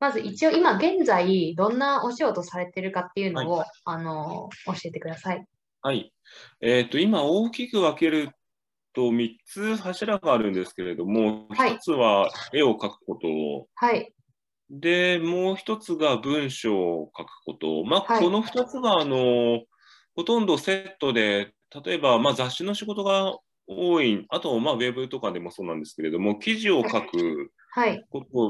まず一応今現在どんなお仕事されてるかっていうのを、あの教えてください。はい。えっ、と、今大きく分けると3つ柱があるんですけれども、はい1つは絵を描くことはい。で、もう1つが文章を書くこと。まあ、はいこの2つが、あの、ほとんどセットで、例えば、まあ、雑誌の仕事が多い、あと、まあ、ウェブとかでもそうなんですけれども、記事を書くはい。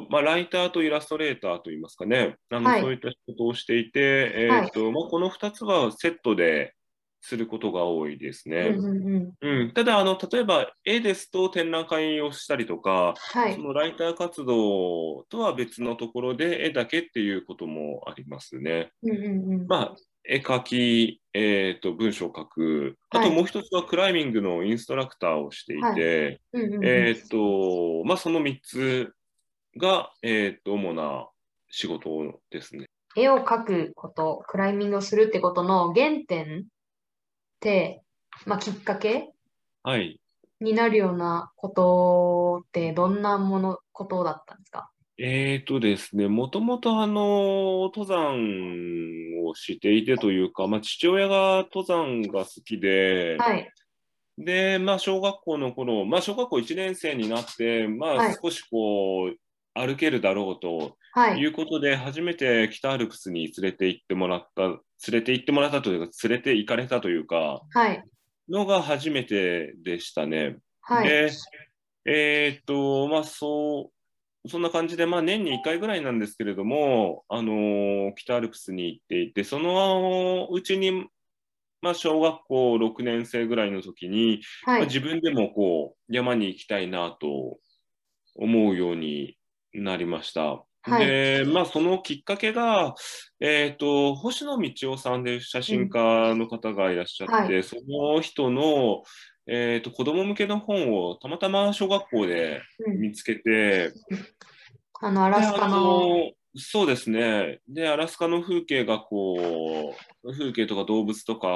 まあ、ライターとイラストレーターといいますかね、あのはいそういった仕事をしていて、えはいーとまあ、この2つはセットですることが多いですうんね。うんうん。うん、ただあの、例えば絵ですと展覧会をしたりとか、はいそ。のライター活動とは別のところで絵だけっていうこともありますね。うんうんうん。まあ、絵描き、えーと、文章を書く、あはい。ともう一つはクライミングのインストラクターをしていて、えーっと、まあ、その3つが、えーっと、主な仕事ですね。絵を描くこと、クライミングをするってことの原点って、まあ、きっかけはい。になるようなことってどんなもの、ことだったんですか？えーっとですね、もともとあの、登山をしていてというか、まあ、父親が登山が好きで、はい。で、まあ、小学校の頃、まあ、小学校1年生になって、まあ、はい少しこう、歩けるだろうとはいい。うことで、初めて北アルプスに連れて行ってもらった、連れて行ってもらったというか、連れて行かれたというか、はい。のが初めてでしたね。はい。で、えーっと、まあ、そう、そんな感じで、まあ、年に1回ぐらいなんですけれども、あのー北アルプスに行っていて、そのうちに、まあ、小学校6年生ぐらいの時に、まあ、はい。自分でもこう、山に行きたいなと思うようになりました。はいで、まあ、そのきっかけが、えっ、と、星野道夫さんで写真家の方がいらっしゃって、はその人の、えっ、と、子供向けの本をたまたま小学校でうん。見つけて、あの、アラスカの、のそうですね。で、アラスカの風景がこう、風景とか動物とか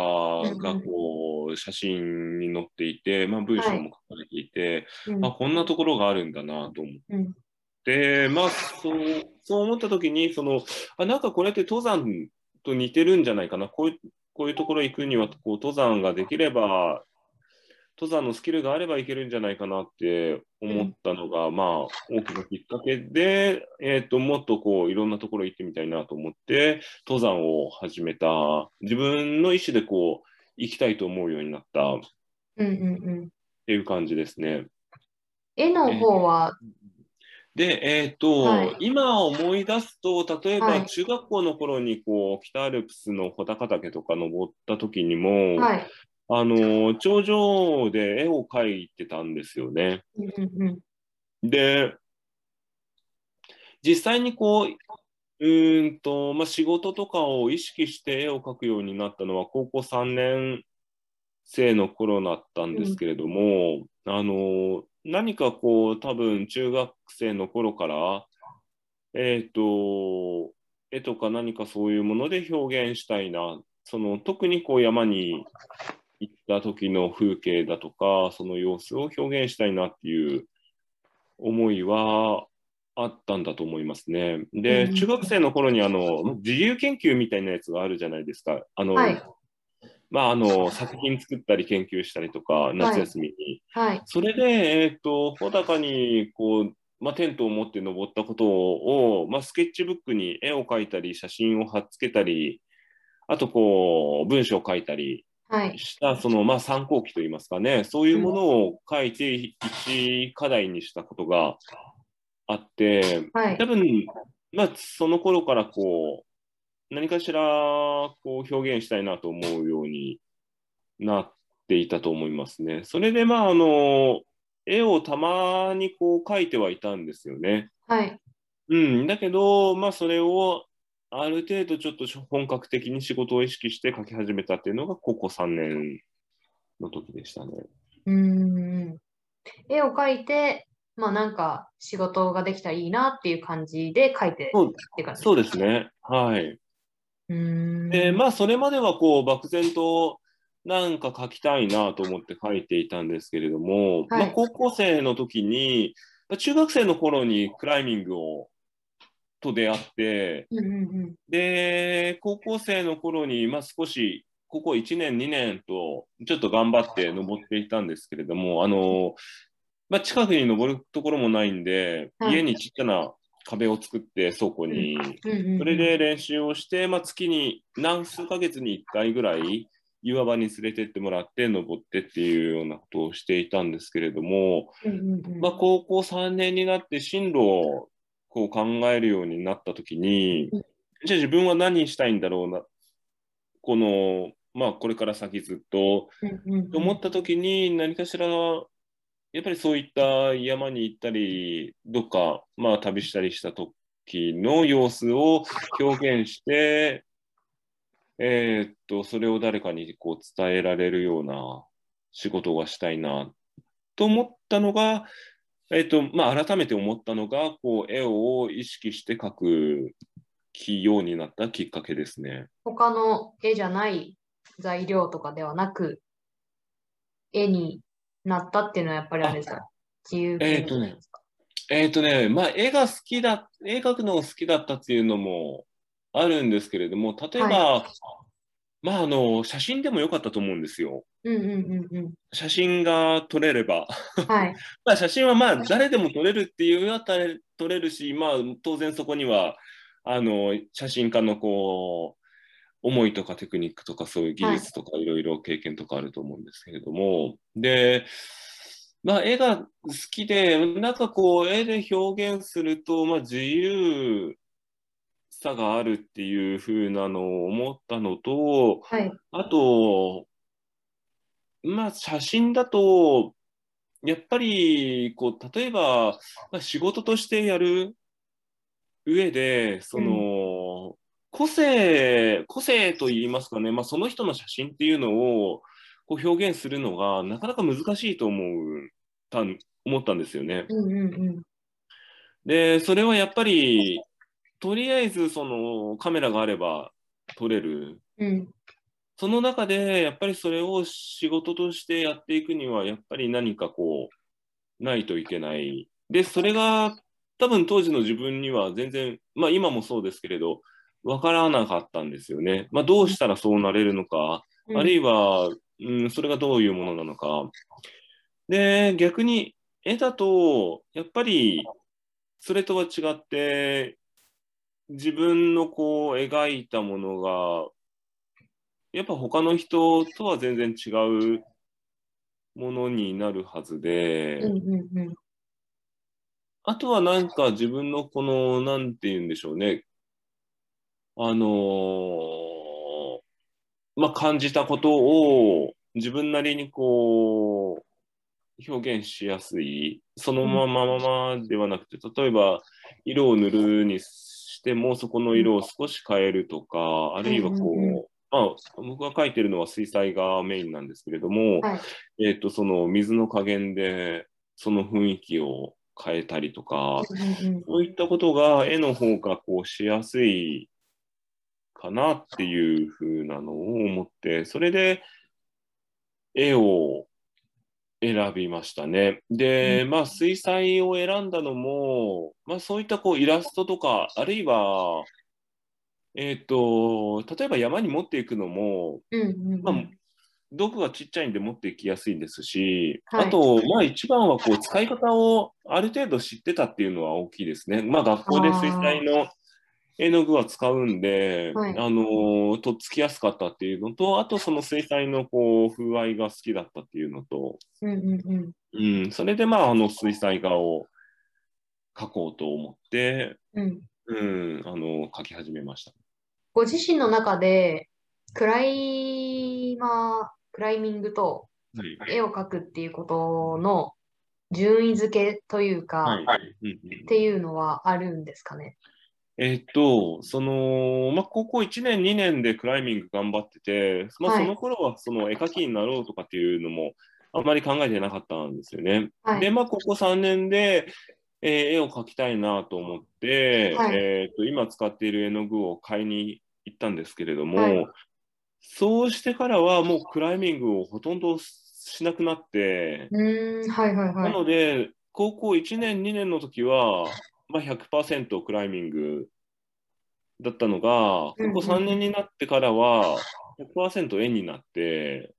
がこう、写真に載っていて、まあ文章も書かれていて、うん。あ、こんなところがあるんだなと思っうんて、まあそう、そう思った時に、その、あ、なんかこれって登山と似てるんじゃないかな。こういう、こういうところ行くには、こう、登山ができれば、登山のスキルがあればいけるんじゃないかなって思ったのが、まあ、大きなきっかけで、えっ、と、もっとこう、いろんなところ行ってみたいなと思って、登山を始めた、自分の意思でこう、行きたいと思うようになったっうんうんうん。ていう感じですね。絵の方は、で、えっ、と、はい今思い出すと、例えばはい中学校の頃にこう、北アルプスの穂高岳とか登った時にも、はい。あの、頂上で絵を描いてたんですよね。うんうんうん。で、実際にこう、うーんと、まあ、仕事とかを意識して絵を描くようになったのは高校3年生の頃だったんですけれども、あの、何かこう、多分中学生の頃から、えっ、と、絵とか何かそういうもので表現したいな。その、特にこう山に行った時の風景だとか、その様子を表現したいなっていう思いはあったんだと思いますね。で、うん中学生の頃にあの自由研究みたいなやつがあるじゃないですか。あの、はいまあ、あの作品作ったり研究したりとか、夏休みに。はい。それで、えっ、と、穂高にこう、まあ、テントを持って登ったことを、まあ、スケッチブックに絵を描いたり、写真を貼っつけたり、あとこう、文章を書いたり、はい。した、その、まあ、参考記といいますかね、そういうものを書いて、一課題にしたことがあって、はい多。分、まあ、その頃からこう、何かしら、こう、表現したいなと思うようになっていたと思いますね。それで、まあ、あの、絵をたまにこう描いてはいたんですよね。はい。うん、だけど、まあ、それをある程度ちょっと本格的に仕事を意識して書き始めたっていうのが高校3年の時でしたね。うーん。絵を描いて、まあなんか仕事ができたらいいなっていう感じで描いてそうって感じそうですね。はい。うーん。で、まあ、それまではこう、漠然となんか書きたいなと思って書いていたんですけれども、はいまあ、高校生の時に、まあ中学生の頃にクライミングをと出会って、うんうんで、高校生の頃に、まあ、少し、ここ1年、2年と、ちょっと頑張って登っていたんですけれども、あの、まあ、近くに登るところもないんで、はい。家にちっちゃな壁を作って、倉庫に、うん。うんうん。それで練習をして、まあ、月に何数ヶ月に1回ぐらい、岩場に連れてってもらって、登ってっていうようなことをしていたんですけれども、うんうんうん。まあ、高校3年になって進路をこう考えるようになったときにうん、じゃあ自分は何したいんだろうな、この、まあ、これから先ずっと、うんうんうん。と思ったときに、何かしら、やっぱりそういった山に行ったり、どっか、まあ、旅したりした時の様子を表現して、えーっと、それを誰かにこう伝えられるような仕事がしたいなと思ったのが、えーっと、まあ、改めて思ったのが、こう、絵を意識して描くようになったきっかけですね。他の絵じゃない材料とかではなく、絵になったっていうのはやっぱりあれですか？自由えーとねえっ、とね、まあ、絵が好きだ、絵描くのが好きだったっていうのもあるんですけれども、例えば、まあ、あの、写真でもよかったと思うんですよ。うんうんうんうん。写真が撮れれば。はい。まあ、写真はまあ、誰でも撮れるっていうよりは撮れ撮れるし、まあ、当然そこには、あの、写真家のこう、思いとかテクニックとかそういう技術とかいろいろ経験とかあると思うんですけれども、で、まあ、絵が好きで、なんかこう、絵で表現すると、まあ、自由さがあるっていう風なのを思ったのと、はい。あと、まあ、写真だと、やっぱり、こう、例えば、まあ、仕事としてやる上で、その、個性、個性といいますかね、まあ、その人の写真っていうのをこう表現するのがなかなか難しいと思うたん思ったんですよね。うんうんうん。で、それはやっぱり、とりあえずそのカメラがあれば撮れる。うん。その中で、やっぱりそれを仕事としてやっていくには、やっぱり何かこう、ないといけない。で、それが多分当時の自分には全然、まあ今もそうですけれど、わからなかったんですよね。まあどうしたらそうなれるのか、うんあるいは、うん、それがどういうものなのか。で、逆に絵だと、やっぱりそれとは違って、自分のこう描いたものが、やっぱ他の人とは全然違うものになるはずで、うんうんうん。あとはなんか自分のこの、なんて言うんでしょうね。あのーまあ、感じたことを自分なりにこう、表現しやすい。そのままままではなくて、例えば色を塗るにしても、そこの色を少し変えるとか、あるいはこうんうんうん。う、まあ、僕が描いてるのは水彩がメインなんですけれども、はい。えっと、その水の加減でその雰囲気を変えたりとか、そういったことが絵の方がこうしやすいかなっていうふうなのを思って、それで絵を選びましたね。で、まあ水彩を選んだのも、まあそういったこうイラストとか、あるいは、えっ、と、例えば山に持っていくのも、うんうんうん。まあ、道具がちっちゃいんで持っていきやすいですし、はいあと、まあ一番はこう使い方をある程度知ってたっていうのは大きいですね。まあ学校で水彩の絵の具は使うんで、はいあの、とっつきやすかったっていうのと、あとその水彩のこう風合いが好きだったっていうのと、うんうんうん。うん、それでまああの水彩画を描こうと思って、うん。うん、あの、描き始めました。ご自身の中で、クライマー、クライミングとはい。絵を描くっていうことの順位付けというか、はい。うんうんっていうのはあるんですかね？えっと、その、まあ、高校1年、2年でクライミング頑張ってて、まあ、はいその頃はその絵描きになろうとかっていうのもあんまり考えてなかったんですよね。はい。で、まあ、高校3年で、えー絵を描きたいなと思って、はいえっと、今使っている絵の具を買いに行ったんですけれども、はいそうしてからはもうクライミングをほとんどしなくなって、うーん、はいはいは。ないので、高校1年、2年の時は、まあ、100%クライミングだったのが、ここうんうん3年になってからは100%円になって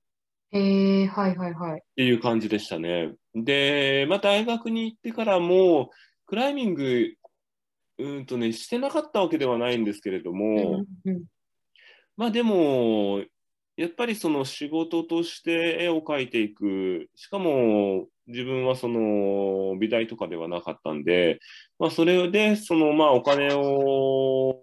へえ、はいはいはい。っていう感じでしたね。で、まあ、大学に行ってからも、クライミング、うんとね、してなかったわけではないんですけれどうんも、うんまあでも、やっぱりその仕事として絵を描いていく、しかも自分はその美大とかではなかったんで、まあそれでそのまあお金を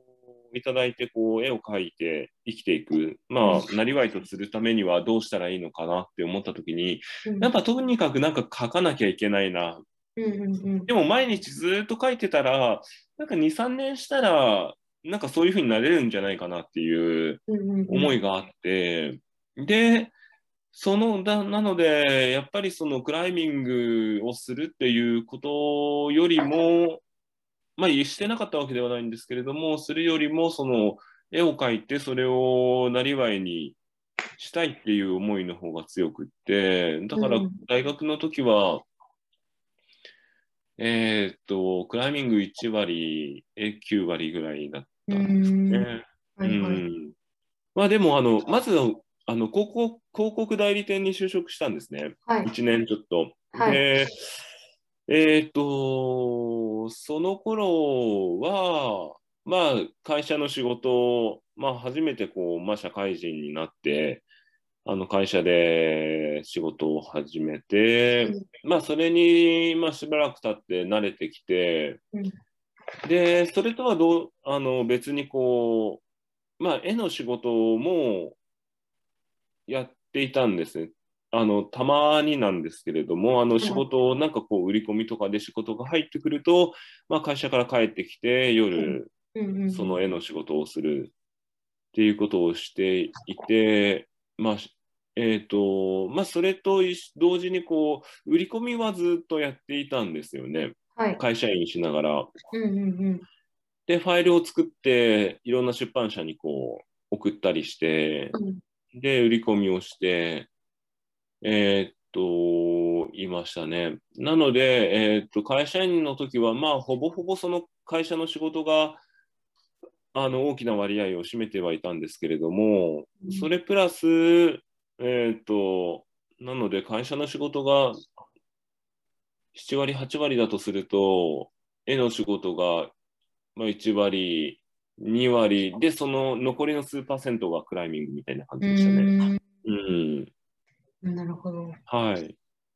いただいてこう絵を描いて生きていく、まあなりわいとするためにはどうしたらいいのかなって思った時に、うん。やっぱとにかくなんか描かなきゃいけないな。うんうんうん。でも毎日ずっと描いてたら、なんか2、3年したら、なんかそういう風になれるんじゃないかなっていう思いがあって、で、そのだなので、やっぱりそのクライミングをするっていうことよりも、まあ、してなかったわけではないんですけれども、するよりも、その絵を描いて、それをなりわいにしたいっていう思いの方が強くって、だからうん大学の時は、えーっと、クライミング1割、絵9割ぐらいだったんですうんね。はいはい。うんまあでもあの、まずあの広告広告代理店に就職したんですね、はい。1年ちょっと。はいで、えーっと、その頃は、まあ、会社の仕事を、まあ、初めてこう、まあ、社会人になって、あの会社で仕事を始めて、まあ、それに、まあ、しばらく経って慣れてきて、うんで、それとはどうあの別にこう、まあ、絵の仕事もやっていたんですね。あの、たまになんですけれども、あの、い仕事を、なんかこう、売り込みとかで仕事が入ってくると、まあ、会社から帰ってきて、夜、その絵の仕事をするっていうことをしていて、まあ、えっ、と、まあ、それと同時にこう、売り込みはずっとやっていたんですよね。はい。会社員しながら。うんうんうんで、ファイルを作って、いろんな出版社にこう、送ったりして、うんで、売り込みをして、えーっと、いましたね。なので、えーっと、会社員の時は、まあ、ほぼほぼその会社の仕事が、あの、大きな割合を占めてはいたんですけれども、うんそれプラス、えーっと、なので、会社の仕事が7割、8割だとすると、絵の仕事が、まあ、1割、2割で、その残りの数パーセントがクライミングみたいな感じでしたね。うん。うんなるほど。はい。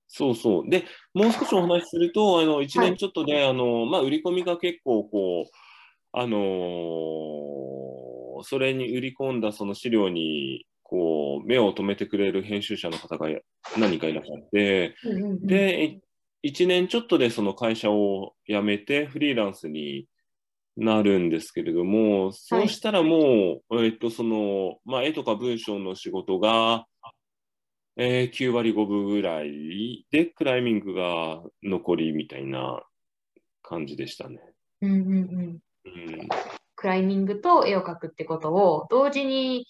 そうそう。で、もう少しお話しすると、あの、1年ちょっとで、あの、まあ、売り込みが結構、こう、あのーそれに売り込んだその資料に、こう、目を留めてくれる編集者の方が何人かいらっしゃって、で、1年ちょっとでその会社を辞めてフリーランスになるんですけれども、そうしたらもう、えっと、その、まあ、絵とか文章の仕事が、えー9割5分ぐらいで、クライミングが残りみたいな感じでしたね。うんうんうん。うん、クライミングと絵を描くってことを同時に、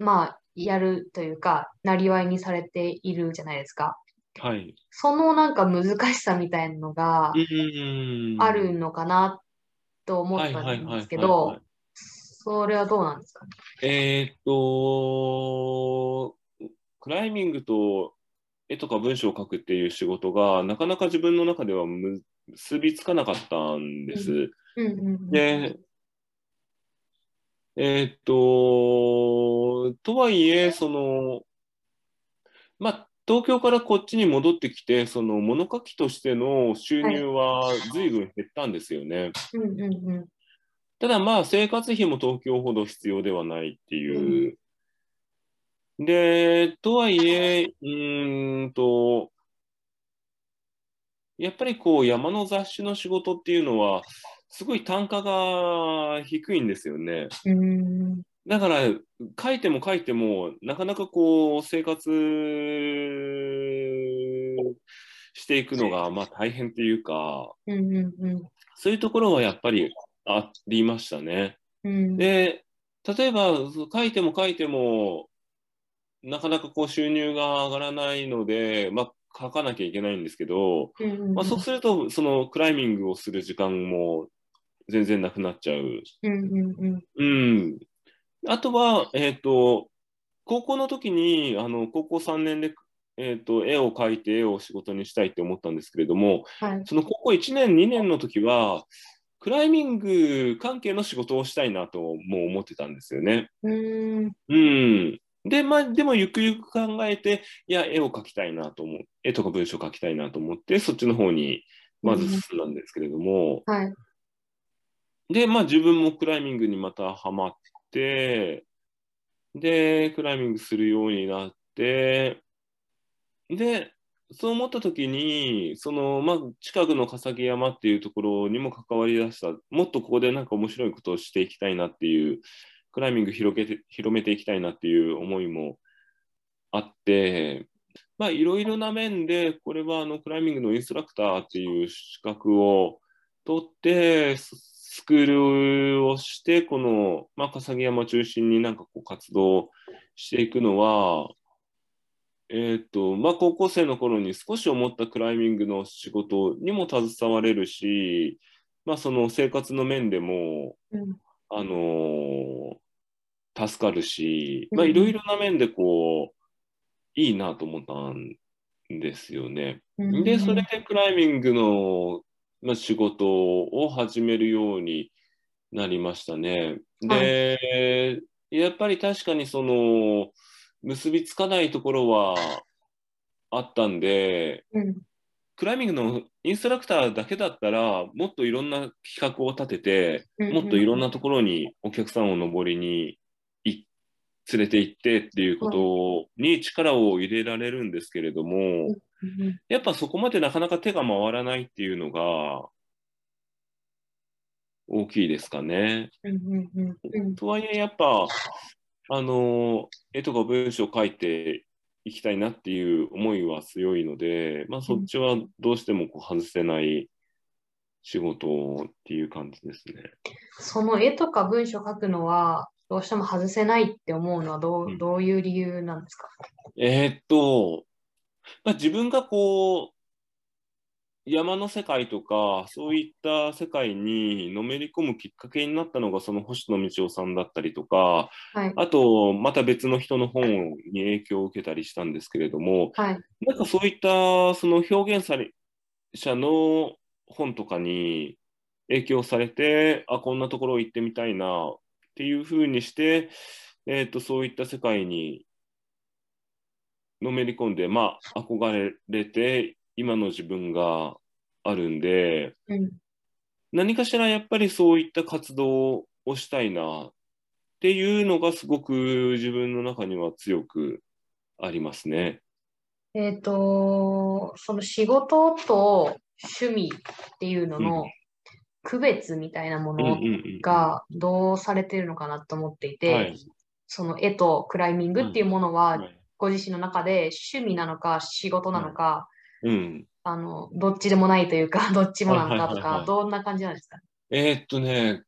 まあ、やるというか、なりわいにされているじゃないですか。はい。そのなんか難しさみたいなのがうんあるのかなと思ったんですけど、それはどうなんですか？ね。えーっと、クライミングと絵とか文章を書くっていう仕事がなかなか自分の中では結びつかなかったんです。で、えーっと、とはいえ、その、まあ、東京からこっちに戻ってきて、その物書きとしての収入は随分減ったんですよね。うんうんうんただまあ生活費も東京ほど必要ではないっていう。で、とはいえ、うーんと、やっぱりこう山の雑誌の仕事っていうのは、すごい単価が低いんですよね。うんだから書いても書いても、なかなかこう生活していくのがまあ大変っていうか、うんうんうんそういうところはやっぱりありましたね。うんで、例えば書いても書いても、なかなかこう収入が上がらないので、まあ、書かなきゃいけないんですけど、うんうんまあ、そうすると、そのクライミングをする時間も全然なくなっちゃう。うんうんうん。うん。あとは、えっ、と、高校の時に、あの、高校3年で、えっ、と、絵を描いて絵を仕事にしたいって思ったんですけれども、はい。その高校1年、2年の時は、クライミング関係の仕事をしたいなとも思ってたんですよね。うーん。うん。で、まあ、でもゆくゆく考えて、いや、絵を描きたいなと思う、絵とか文章を描きたいなと思って、そっちの方にまず進んだんですけれども、はい。で、まあ自分もクライミングにまたハマって、で、クライミングするようになって、で、そう思った時に、その、まあ、近くの笠木山っていうところにも関わりだした、もっとここでなんか面白いことをしていきたいなっていう、クライミング広げて、広めていきたいなっていう思いもあって、まあ、いろいろな面で、これはあのクライミングのインストラクターっていう資格を取って、ススクールをして、この、まあ、笠木山中心になんかこう活動していくのは、えっ、と、まあ、高校生の頃に少し思ったクライミングの仕事にも携われるし、まあ、その生活の面でも、うん。あのー助かるし、まあ、うんいろいろな面でこう、いいなと思ったんですよね。うん。で、それでクライミングの、まあ、仕事を始めるようになりましたね。で、やっぱり確かにその、結びつかないところはあったんで、うん。クライミングのインストラクターだけだったら、もっといろんな企画を立てて、うんもっといろんなところにお客さんを登りにい連れて行ってっていうことに力を入れられるんですけれども、うんやっぱそこまでなかなか手が回らないっていうのが大きいですかね。とはいえやっぱあの絵とか文章を書いていきたいなっていう思いは強いので、まあ、そっちはどうしてもこう外せない仕事っていう感じですね。その絵とか文章書くのは、どうしても外せないって思うのはどうんうどういう理由なんですか？えーっと、まあ、自分がこう、山の世界とか、そういった世界にのめり込むきっかけになったのが、その星野道夫さんだったりとか、はい。あと、また別の人の本に影響を受けたりしたんですけれども、はい。なんかそういったその表現者の本とかに影響されて、あ、こんなところ行ってみたいなっていうふうにして、えー、とそういった世界にのめり込んで、まあ、憧れて、今の自分があるんで、うん。何かしらやっぱりそういった活動をしたいなっていうのがすごく自分の中には強くありますね。えっと、その仕事と趣味っていうのうの区別みたいなものうんがどうされてるのかなと思っていて、はい。その絵とクライミングっていうものははい。ご自身の中で趣味なのか仕事なのか、うん。あの、どっちでもないというか、どっちもなのかとか、はいはいはいはい。どんな感じなんですか？えーっとね、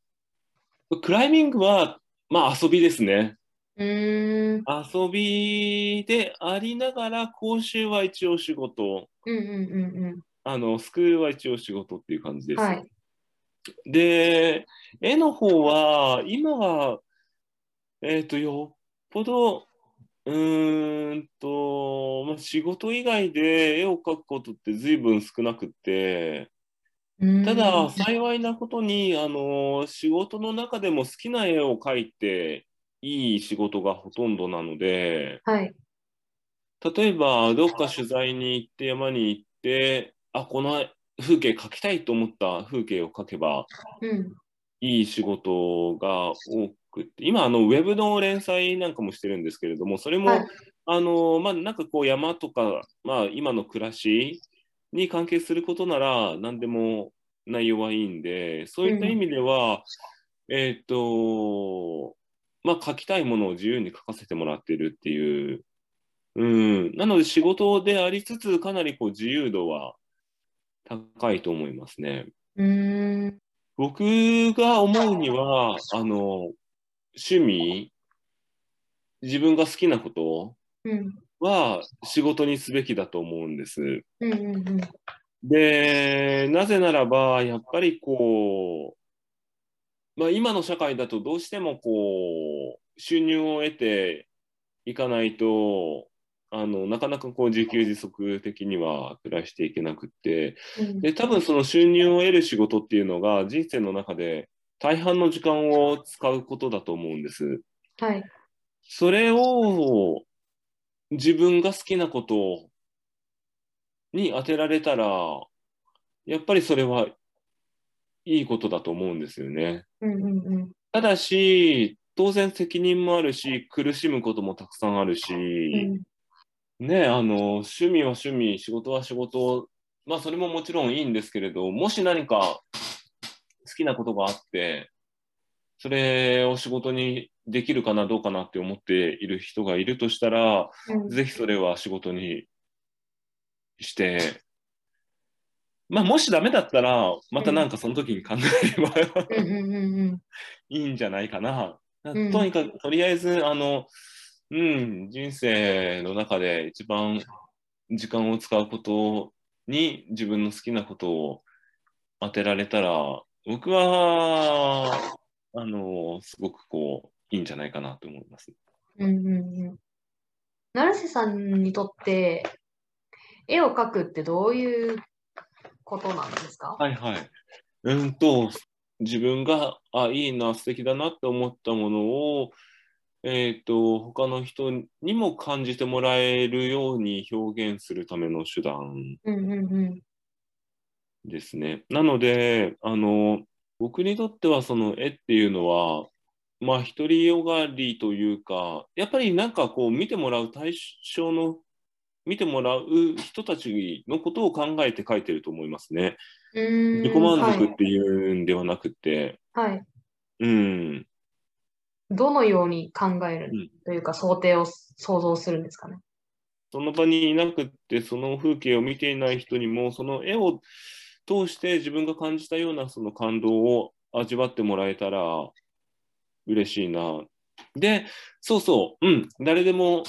クライミングは、まあ遊びですね。うーん、遊びでありながら、講習は一応仕事、うんうんうんうあの、スクールは一応仕事っていう感じでん。す。はい。で、絵の方は、今は、えーっと、よっぽど、うーんと、まあ、仕事以外で絵を描くことって随分少なくって、ただ、幸いなことに、あの、仕事の中でも好きな絵を描いていい仕事がほとんどなので、はい。例えば、どっか取材に行って、山に行って、あ、この風景描きたいと思った風景を描けばうん。いい仕事が多くって、今、あの、ウェブの連載なんかもしてるんですけれども、それも、はい。あの、まあ、なんかこう山とか、まあ、今の暮らしに関係することなら何でも内容はいいんで、そういった意味では、えーっと、まあ、書きたいものを自由に書かせてもらってるっていう、うん、なので仕事でありつつ、かなりこう自由度は高いと思いますね。うーん。僕が思うには、あの、趣味、自分が好きなこと、うん。は仕事にすべきだと思うんです。うんうんうん。で、なぜならば、やっぱりこまあ、今の社会だとどうしてもこう収入を得ていかないとあのなかなかこう自給自足的には暮らしていけなくってうんで多分その収入を得る仕事っていうのが人生の中で大半の時間を使うことだと思うんです。はい。それを自分が好きなことに当てられたらやっぱりそれはいいことだと思うんですよね。うんうんうん。ただし当然責任もあるし苦しむこともたくさんあるし、うんねあの趣味は趣味仕事は仕事。まあそれももちろんいいんですけれどもし何か好きなことがあってそれを仕事にできるかなどうかなって思っている人がいるとしたらうん。ぜひそれは仕事にしてまあもしダメだったらまたなんかその時に考えればいいんじゃないかな。うん。とにかくとりあえずあのうん、人生の中で一番時間を使うことに自分の好きなことを当てられたら、僕は、あの、すごくこう、いいんじゃないかなと思います。うんうんうん。成瀬さんにとって、絵を描くってどういうことなんですか？はいはい。うんと、自分が、あ、いいな、素敵だなって思ったものを、えっと、他の人にも感じてもらえるように表現するための手段。ですね。なので、あの、僕にとってはその絵っていうのは、まあ、独りよがりというか、やっぱりなんかこう見てもらう対象の、見てもらう人たちのことを考えて描いてると思いますね。自己満足っていうんではなくて、はい。はい。うん。どのように考えるうんというか、想定を想像するんですかね？その場にいなくって、その風景を見ていない人にも、その絵を通して自分が感じたようなその感動を味わってもらえたら嬉しいな。で、そうそう、うん、誰でも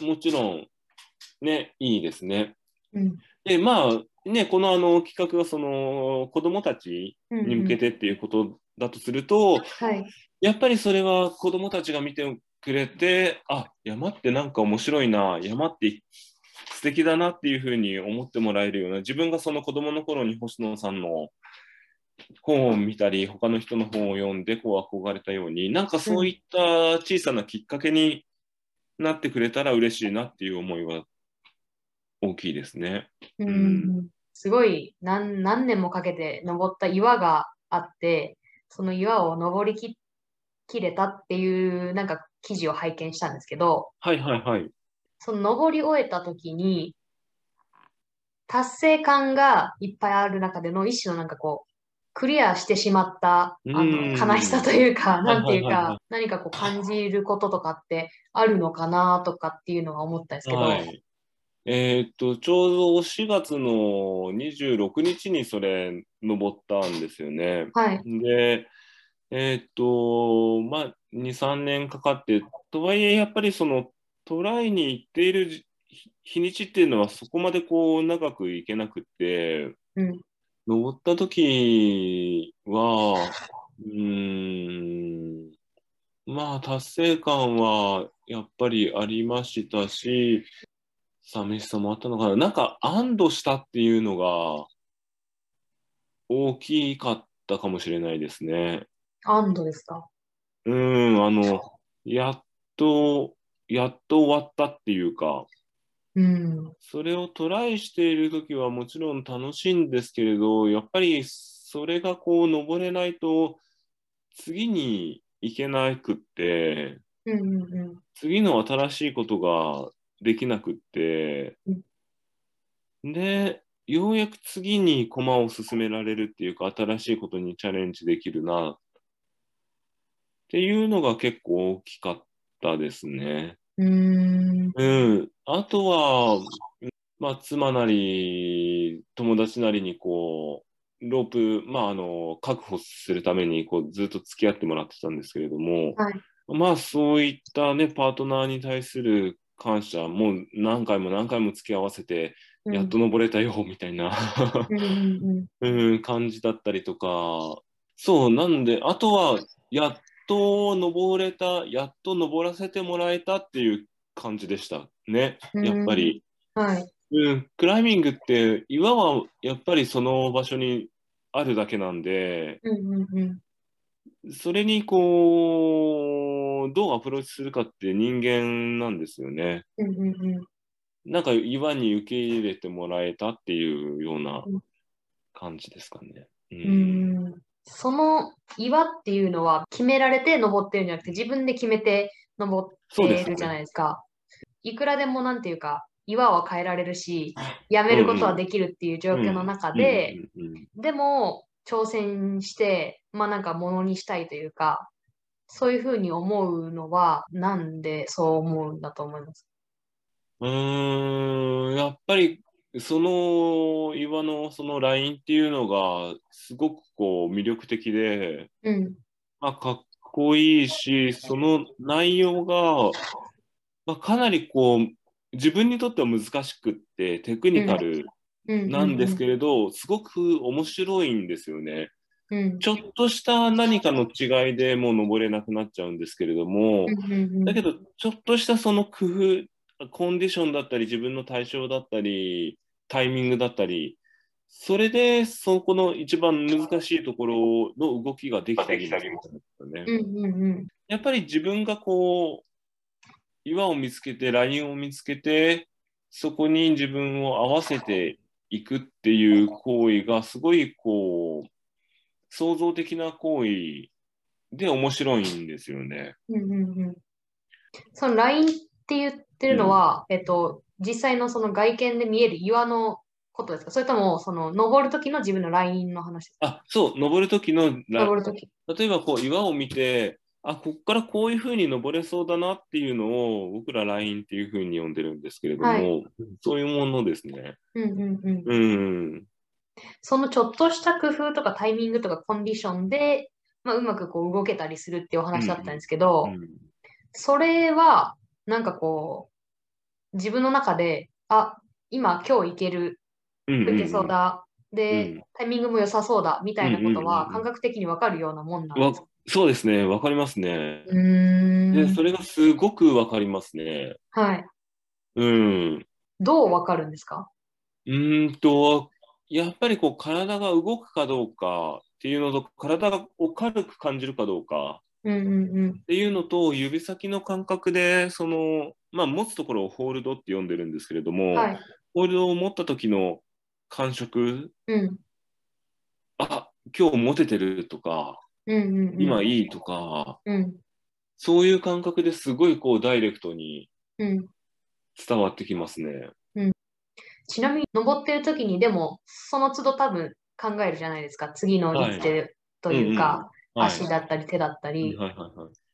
もちろんね、いいですね。うん。で、まあ、ね、このあの企画がその子供たちうんうんに向けてっていうことだとすると、はい。やっぱりそれは子供たちが見てくれて、あ、山ってなんか面白いな、山って素敵だなっていうふうに思ってもらえるような、自分がその子供の頃に星野さんの本を見たり、他の人の本を読んでこう憧れたように、なんかそういった小さなきっかけになってくれたら嬉しいなっていう思いは大きいですね。うんうんすごい何何年もかけて登った岩があって、その岩を登りききれたっていうなんか記事を拝見したんですけど、はいはいはい。その登り終えた時に、達成感がいっぱいある中での一種のなんかこう、クリアしてしまったあうんの悲しさというか、なんていうはいはいはいはか、何かこう感じることとかってあるのかなとかっていうのは思ったんですけど、はい。えーっと、ちょうど4月の26日にそれ登ったんですよね。はい。で、えーっと、まあ、2、3年かかって、とはいえ、やっぱりそのトライに行っているじ日日にちっていうのはそこまでこう長く行けなくって、うん。登った時は、うーん、まあ達成感はやっぱりありましたし、寂しさもあったのかな。なんか安堵したっていうのが大きかったかもしれないですね。安堵ですか？うん、あの、やっと、やっと終わったっていうか、うん。それをトライしているときはもちろん楽しいんですけれど、やっぱりそれがこう登れないと次に行けなくって、うんうんうん。次の新しいことができなくって、で、ようやく次に駒を進められるっていうか、新しいことにチャレンジできるなっていうのが結構大きかったですね。うーん。うん。あとは、まあ、妻なり、友達なりにこう、ロープ、まあ、あの、確保するために、こう、ずっと付き合ってもらってたんですけれども、はい。まあ、そういったね、パートナーに対する感謝、もう何回も何回も付き合わせて、うんやっと登れたよ、みたいな、うんうんうん。うん、感じだったりとか、そう、なんで、あとは、やっと登れた、やっと登らせてもらえたっていう感じでしたね、やっぱり。はい。うん、クライミングって岩はやっぱりその場所にあるだけなんで、うんうんうん。それにこう、どうアプローチするかって人間なんですよね。うんうんうん。なんか岩に受け入れてもらえたっていうようなうん感じですかね。ううーんその岩っていうのは決められて登ってるんじゃなくて自分で決めて登ってるじゃないですか。いくらでもなんていうか岩は変えられるしやめることはできるっていう状況の中で、でも挑戦してまあなんかものにしたいというかそういうふうに思うのはなんでそう思うんだと思います？うーん、やっぱりその岩のそのラインっていうのがすごくこう魅力的で、うん。まあ、かっこいいし、その内容が、まあ、かなりこう自分にとっては難しくってテクニカルなんですけれど、すごく面白いんですよね。うん。ちょっとした何かの違いでもう登れなくなっちゃうんですけれども、だけど、ちょっとしたその工夫、コンディションだったり、自分の対象だったり、タイミングだったり、それでそこの一番難しいところの動きができたりするんですよね。うんうんうんやっぱり自分がこう、岩を見つけて、ラインを見つけて、そこに自分を合わせていくっていう行為が、すごいこう、創造的な行為で面白いんですよね。うんうんうんその LINE って言ってるのは、えっと、実際のその外見で見える岩のことですか？それとも、その登る時の自分の LINE の話ですか？あ、そう、登る時のラ登る時。例えばこう岩を見て、あ、ここからこういうふうに登れそうだなっていうのを僕らラインっていうふうに呼んでるんですけれども、はいそういうものですね。うんうんうん。うん。そのちょっとした工夫とかタイミングとかコンディションで、まあ、うまくこう動けたりするっていうお話だったんですけど、うんそれは、なんかこう、自分の中で、あ、今今日行ける、うんいけそうだ、で、うんタイミングも良さそうだ、みたいなことは感覚的にわかるようなもんなんわですか？そうですね、わかりますね。で、ん。それがすごくわかりますね。はい。うん。どうわかるんですか？うーんと、やっぱりこう体が動くかどうかっていうのと、体を軽く感じるかどうか。っていうのと、指先の感覚で、その、まあ、持つところをホールドって呼んでるんですけれども、はい。ホールドを持った時の感触、うん。あ、今日持ててるとか、うんうんうん。今いいとか、うん。そういう感覚ですごいこうダイレクトにうん。伝わってきますね。ちなみに、登ってる時に、でも、その都度多分考えるじゃないですか。次の一手というか、はい、足だったり手だったり。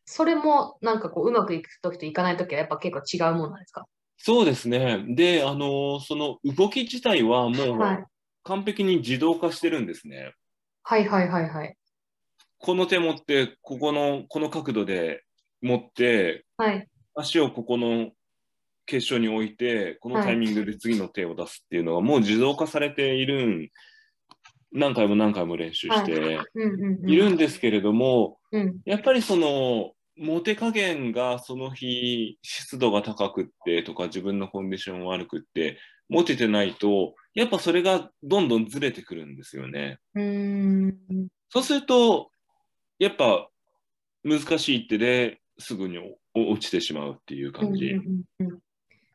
それもなんかこう、うまくいく時といかない時はやっぱ結構違うもんなんですか？そうですね。で、あのその動き自体はもはいう完璧に自動化してるんですね。はいはいはいはい。この手持って、ここの、この角度で持って、はい。足をここの結晶に置いて、このタイミングで次の手を出すっていうのがもう自動化されているん、何回も何回も練習して。いるんですけれども、うん。やっぱりその、モテ加減がその日湿度が高くってとか自分のコンディション悪くってモテてないとやっぱそれがどんどんずれてくるんですよね。うーん。そうするとやっぱ難しい一手ですぐにお落ちてしまうっていう感じ。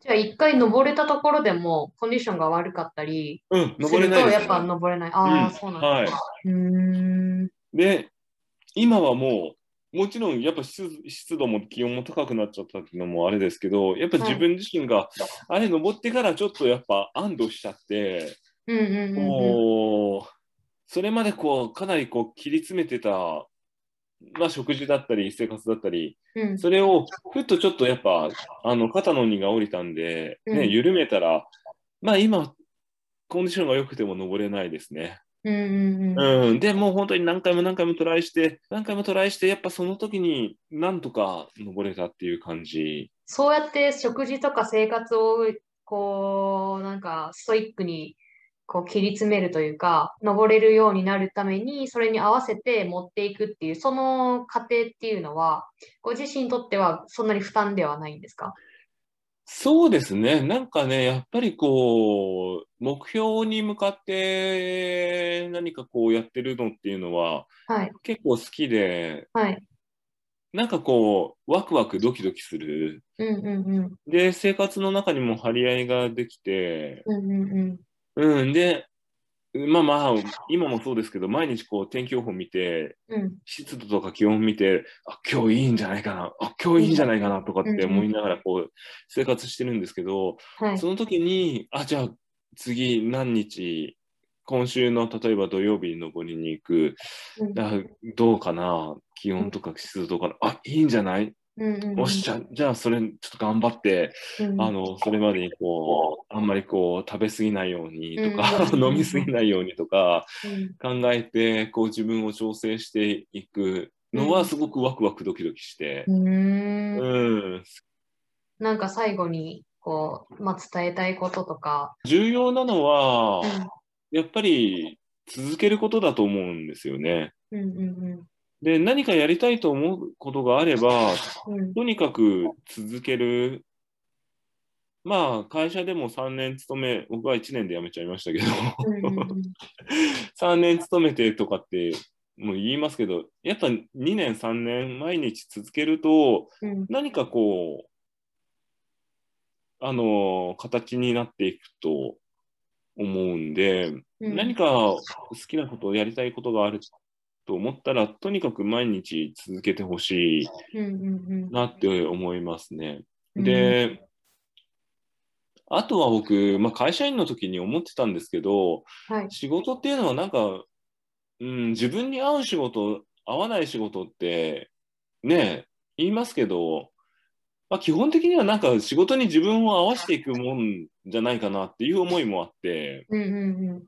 じゃあ一回登れたところでもコンディションが悪かったりうん、す登れるないねとやっぱ登れない。ああ、うんそうなんだ。はいうーん。で、今はもう、もちろんやっぱ湿湿度も気温も高くなっちゃったっていうのもあれですけど、やっぱ自分自身が、あれ登ってからちょっとやっぱ安堵しちゃって、うんうんうんうん。それまでこう、かなりこう切り詰めてた、まあ食事だったり生活だったり、うんそれをふっとちょっとやっぱ、あの、肩の荷が下りたんで、ね、うん緩めたら、まあ今、コンディションが良くても登れないですね。うんうんうん。うん、でもう本当に何回も何回もトライして、何回もトライして、やっぱその時になんとか登れたっていう感じ。そうやって食事とか生活をこう、なんかストイックにこう切り詰めるというか、登れるようになるために、それに合わせて持っていくっていう、その過程っていうのは、ご自身にとってはそんなに負担ではないんですか？そうですね。なんかね、やっぱりこう、目標に向かって何かこうやってるのっていうのははい。結構好きで、はい。なんかこう、ワクワクドキドキする。うんうんうん。で、生活の中にも張り合いができて、うんうんうん、で、まあまあ、今もそうですけど、毎日こう天気予報見て、うん。うん。湿度とか気温見て、あ、今日いいんじゃないかな、あ、今日いいんじゃないかなとかって思いながらこう生活してるんですけど、はい。その時に、あ、じゃあ次何日、今週の例えば土曜日に登りに行く、うんあどうかな、気温とか湿度とか、あ、いいんじゃないうんうんうん。おっしゃ、じゃあそれちょっと頑張って、うん。あの、それまでにこう、あんまりこう、食べ過ぎないようにとか、うん。飲み過ぎないようにとか、うん。考えて、こう自分を調整していくのうん。はすごくワクワクドキドキして、うーん。うん、なんか最後にこう、まあ、伝えたいこととか、重要なのは、うん。やっぱり続けることだと思うんですよね。うんうんで、何かやりたいと思うことがあれば、とにかく続ける。まあ、会社でも3年勤め、僕は1年で辞めちゃいましたけど、うんうんうん3年勤めてとかってもう言いますけど、やっぱ2年、3年毎日続けると、うん。何かこう、あの、形になっていくと思うんで、うん。何か好きなことをやりたいことがあると思ったら、とにかく毎日続けてほしいうんうんなって思いますね。うん。で、あとは僕、まあ、会社員の時に思ってたんですけど、はい。仕事っていうのはなんか、うん、自分に合う仕事、合わない仕事って、ね、言いますけど、まあ、基本的にはなんか仕事に自分を合わせていくもんじゃないかなっていう思いもあって、うんうん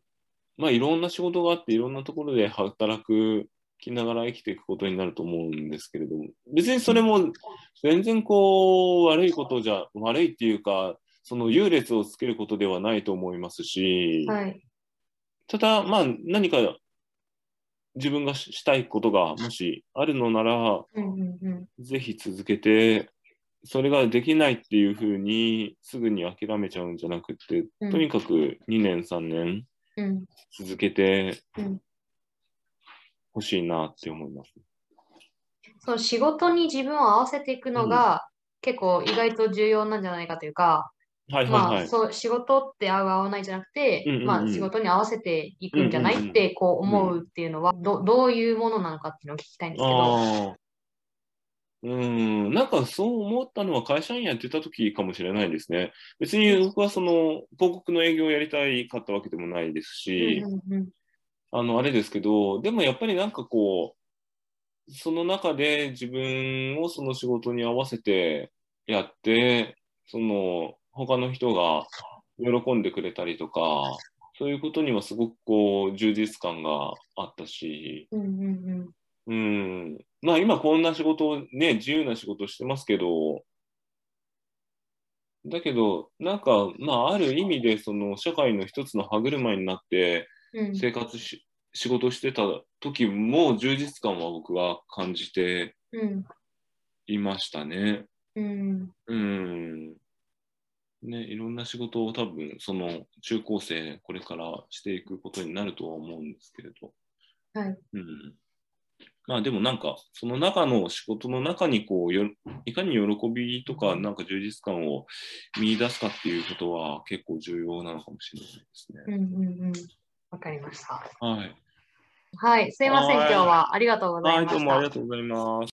まあいろんな仕事があっていろんなところで働く、きながら生きていくことになると思うんですけれども、別にそれも全然こう悪いことじゃ、悪いっていうか、その優劣をつけることではないと思いますし、うんはい。ただまあ何か自分がししたいことがもしあるのなら、ぜひ続けて、それができないっていうふうにすぐに諦めちゃうんじゃなくて、うん。とにかく2年、3年うん続けてうんほしいなって思います。その仕事に自分を合わせていくのが、結構意外と重要なんじゃないかというか、はいはいまあ、はい。そう仕事って合う合わないじゃなくて、うんうんうんまあ、仕事に合わせていくんじゃない、ってこう思うっていうのはど、どういうものなのかっていうのを聞きたいんですけど。うん、なんかそう思ったのは会社員やってた時かもしれないですね。別に僕はその広告の営業をやりたいかったわけでもないですし、うんうんうん。あの、あれですけど、でもやっぱりなんかこう、その中で自分をその仕事に合わせてやって、その他の人が喜んでくれたりとか、そういうことにはすごくこう充実感があったし、うんうんうん。まあ今こんな仕事をね、自由な仕事してますけど、だけど、なんか、まあある意味でその社会の一つの歯車になってうん生活し、仕事してた時も充実感は僕は感じてうんいましたね。うんうん。ね、いろんな仕事を多分その中高生これからしていくことになるとは思うんですけれど。はいうん。まあでもなんか、その中の仕事の中にこうよ、いかに喜びとかなんか充実感を見出すかっていうことは結構重要なのかもしれないですね。うんうんうんわかりました。はい。はい、すいません、今はい日はありがとうございはい、ました。どうもありがとうございます。